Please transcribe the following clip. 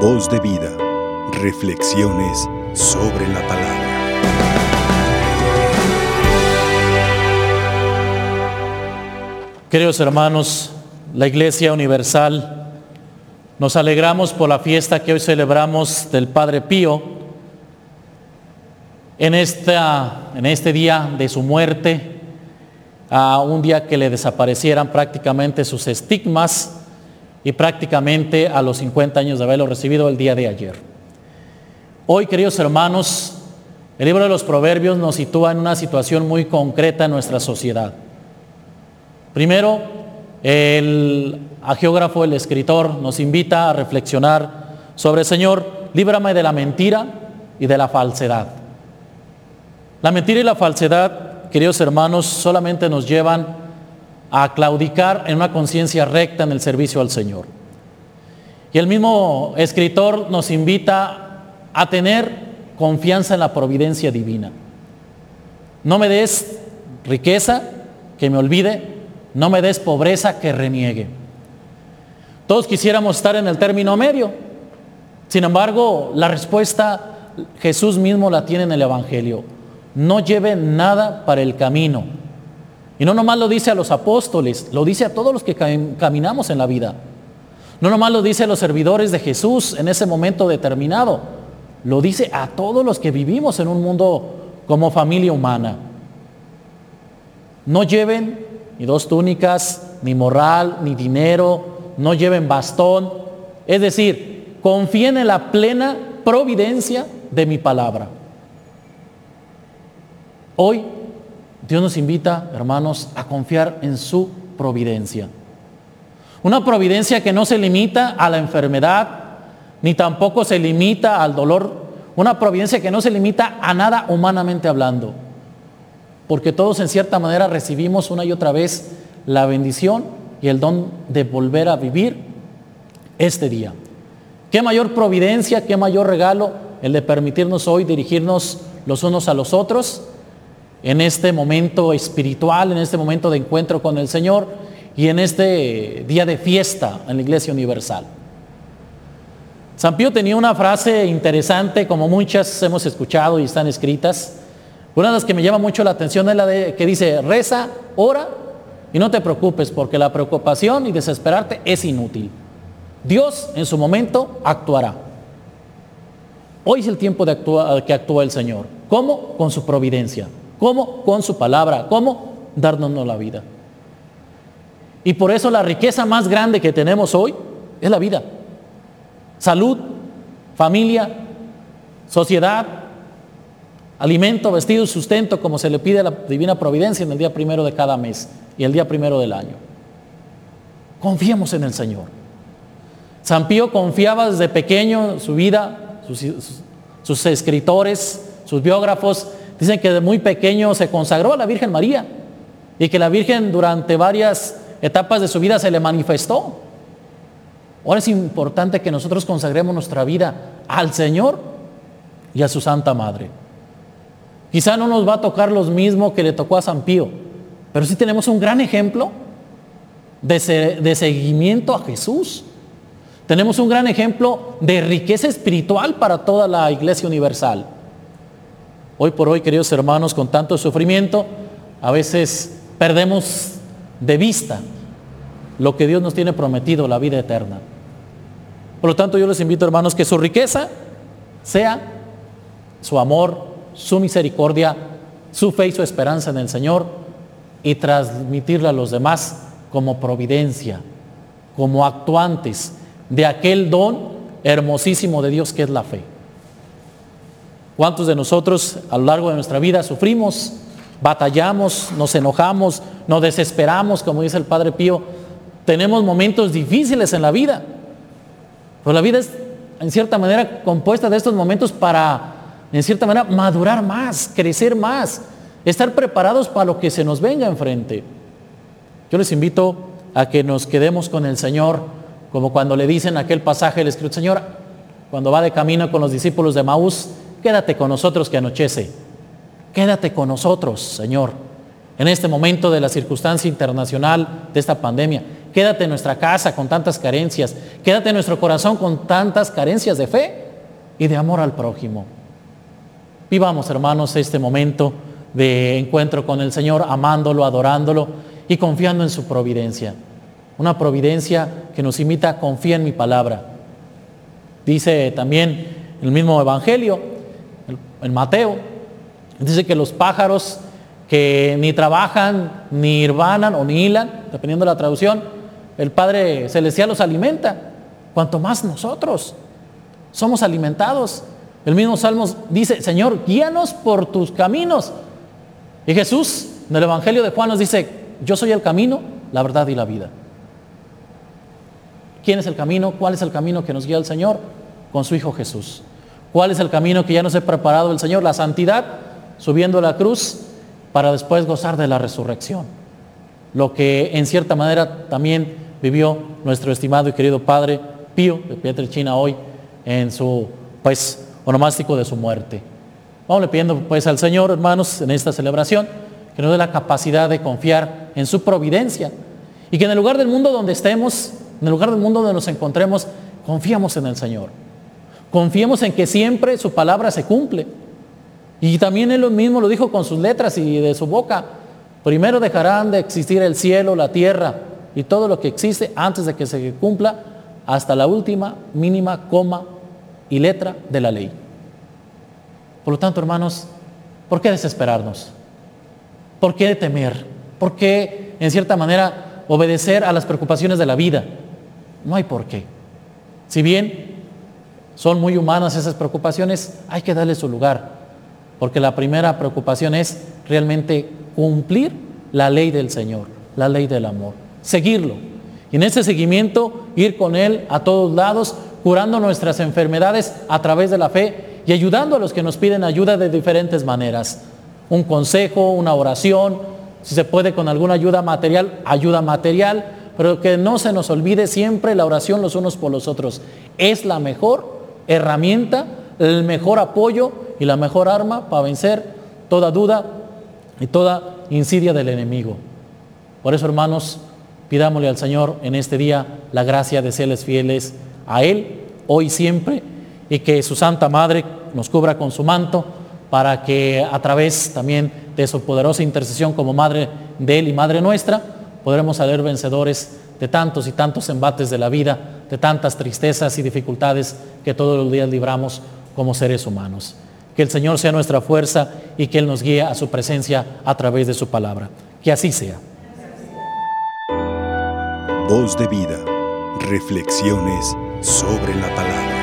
Voz de vida. Reflexiones sobre la palabra. Queridos hermanos, la Iglesia Universal, nos alegramos por la fiesta que hoy celebramos del Padre Pío en, esta, en este día de su muerte, a un día que le desaparecieran prácticamente sus estigmas y prácticamente a los 50 años de haberlo recibido el día de ayer. Hoy, queridos hermanos, el libro de los Proverbios nos sitúa en una situación muy concreta en nuestra sociedad. Primero, el geógrafo, el escritor, nos invita a reflexionar sobre, Señor, líbrame de la mentira y de la falsedad. La mentira y la falsedad, queridos hermanos, solamente nos llevan a claudicar en una conciencia recta en el servicio al Señor. Y el mismo escritor nos invita a tener confianza en la providencia divina. No me des riqueza que me olvide, no me des pobreza que reniegue. Todos quisiéramos estar en el término medio. Sin embargo, la respuesta Jesús mismo la tiene en el Evangelio. No lleve nada para el camino y no nomás lo dice a los apóstoles, lo dice a todos los que caminamos en la vida. No nomás lo dice a los servidores de Jesús en ese momento determinado, lo dice a todos los que vivimos en un mundo como familia humana. No lleven ni dos túnicas, ni moral, ni dinero, no lleven bastón. Es decir, confíen en la plena providencia de mi palabra. Hoy Dios nos invita, hermanos, a confiar en su providencia. Una providencia que no se limita a la enfermedad, ni tampoco se limita al dolor. Una providencia que no se limita a nada humanamente hablando. Porque todos en cierta manera recibimos una y otra vez la bendición y el don de volver a vivir este día. ¿Qué mayor providencia, qué mayor regalo el de permitirnos hoy dirigirnos los unos a los otros? En este momento espiritual, en este momento de encuentro con el Señor y en este día de fiesta en la Iglesia Universal. San Pío tenía una frase interesante, como muchas hemos escuchado y están escritas. Una de las que me llama mucho la atención es la de que dice, reza, ora y no te preocupes porque la preocupación y desesperarte es inútil. Dios en su momento actuará. Hoy es el tiempo de que actúa el Señor. ¿Cómo? Con su providencia. ¿Cómo? Con su palabra. ¿Cómo? Darnos la vida. Y por eso la riqueza más grande que tenemos hoy es la vida. Salud, familia, sociedad, alimento, vestido, sustento, como se le pide a la divina providencia en el día primero de cada mes y el día primero del año. Confiemos en el Señor. San Pío confiaba desde pequeño su vida, sus escritores, sus biógrafos, Dicen que de muy pequeño se consagró a la Virgen María y que la Virgen durante varias etapas de su vida se le manifestó. Ahora es importante que nosotros consagremos nuestra vida al Señor y a su Santa Madre. Quizá no nos va a tocar lo mismo que le tocó a San Pío, pero sí tenemos un gran ejemplo de, de seguimiento a Jesús. Tenemos un gran ejemplo de riqueza espiritual para toda la Iglesia Universal. Hoy por hoy, queridos hermanos, con tanto sufrimiento, a veces perdemos de vista lo que Dios nos tiene prometido, la vida eterna. Por lo tanto, yo les invito, hermanos, que su riqueza sea su amor, su misericordia, su fe y su esperanza en el Señor y transmitirla a los demás como providencia, como actuantes de aquel don hermosísimo de Dios que es la fe. ¿Cuántos de nosotros a lo largo de nuestra vida sufrimos, batallamos, nos enojamos, nos desesperamos, como dice el Padre Pío? Tenemos momentos difíciles en la vida. Pero la vida es en cierta manera compuesta de estos momentos para, en cierta manera, madurar más, crecer más, estar preparados para lo que se nos venga enfrente. Yo les invito a que nos quedemos con el Señor, como cuando le dicen aquel pasaje del Escrito, Señor, cuando va de camino con los discípulos de Maús, quédate con nosotros que anochece. Quédate con nosotros, Señor, en este momento de la circunstancia internacional de esta pandemia. Quédate en nuestra casa con tantas carencias. Quédate en nuestro corazón con tantas carencias de fe y de amor al prójimo. Vivamos, hermanos, este momento de encuentro con el Señor, amándolo, adorándolo y confiando en su providencia. Una providencia que nos invita a confiar en mi palabra. Dice también el mismo Evangelio, en Mateo, dice que los pájaros que ni trabajan, ni irvanan o ni hilan, dependiendo de la traducción, el Padre Celestial los alimenta, cuanto más nosotros somos alimentados. El mismo Salmos dice, Señor, guíanos por tus caminos. Y Jesús, en el Evangelio de Juan nos dice, yo soy el camino, la verdad y la vida. ¿Quién es el camino? ¿Cuál es el camino que nos guía el Señor? Con su Hijo Jesús. ¿Cuál es el camino que ya nos ha preparado el Señor? La santidad, subiendo a la cruz para después gozar de la resurrección. Lo que en cierta manera también vivió nuestro estimado y querido Padre Pío de Pietrelcina hoy en su pues onomástico de su muerte. Vamos pidiendo pues al Señor, hermanos, en esta celebración, que nos dé la capacidad de confiar en su providencia y que en el lugar del mundo donde estemos, en el lugar del mundo donde nos encontremos, confiamos en el Señor. Confiemos en que siempre su palabra se cumple. Y también Él mismo lo dijo con sus letras y de su boca. Primero dejarán de existir el cielo, la tierra y todo lo que existe antes de que se cumpla hasta la última mínima coma y letra de la ley. Por lo tanto, hermanos, ¿por qué desesperarnos? ¿Por qué temer? ¿Por qué, en cierta manera, obedecer a las preocupaciones de la vida? No hay por qué. Si bien son muy humanas esas preocupaciones, hay que darle su lugar, porque la primera preocupación es realmente cumplir la ley del Señor, la ley del amor, seguirlo. Y en ese seguimiento ir con Él a todos lados, curando nuestras enfermedades a través de la fe y ayudando a los que nos piden ayuda de diferentes maneras. Un consejo, una oración, si se puede con alguna ayuda material, ayuda material, pero que no se nos olvide siempre la oración los unos por los otros. Es la mejor herramienta, el mejor apoyo y la mejor arma para vencer toda duda y toda insidia del enemigo. Por eso, hermanos, pidámosle al Señor en este día la gracia de serles fieles a Él, hoy y siempre, y que su Santa Madre nos cubra con su manto para que a través también de su poderosa intercesión como Madre de Él y Madre nuestra, podremos salir vencedores de tantos y tantos embates de la vida, de tantas tristezas y dificultades que todos los días libramos como seres humanos. Que el Señor sea nuestra fuerza y que Él nos guíe a su presencia a través de su palabra. Que así sea. Voz de vida. Reflexiones sobre la palabra.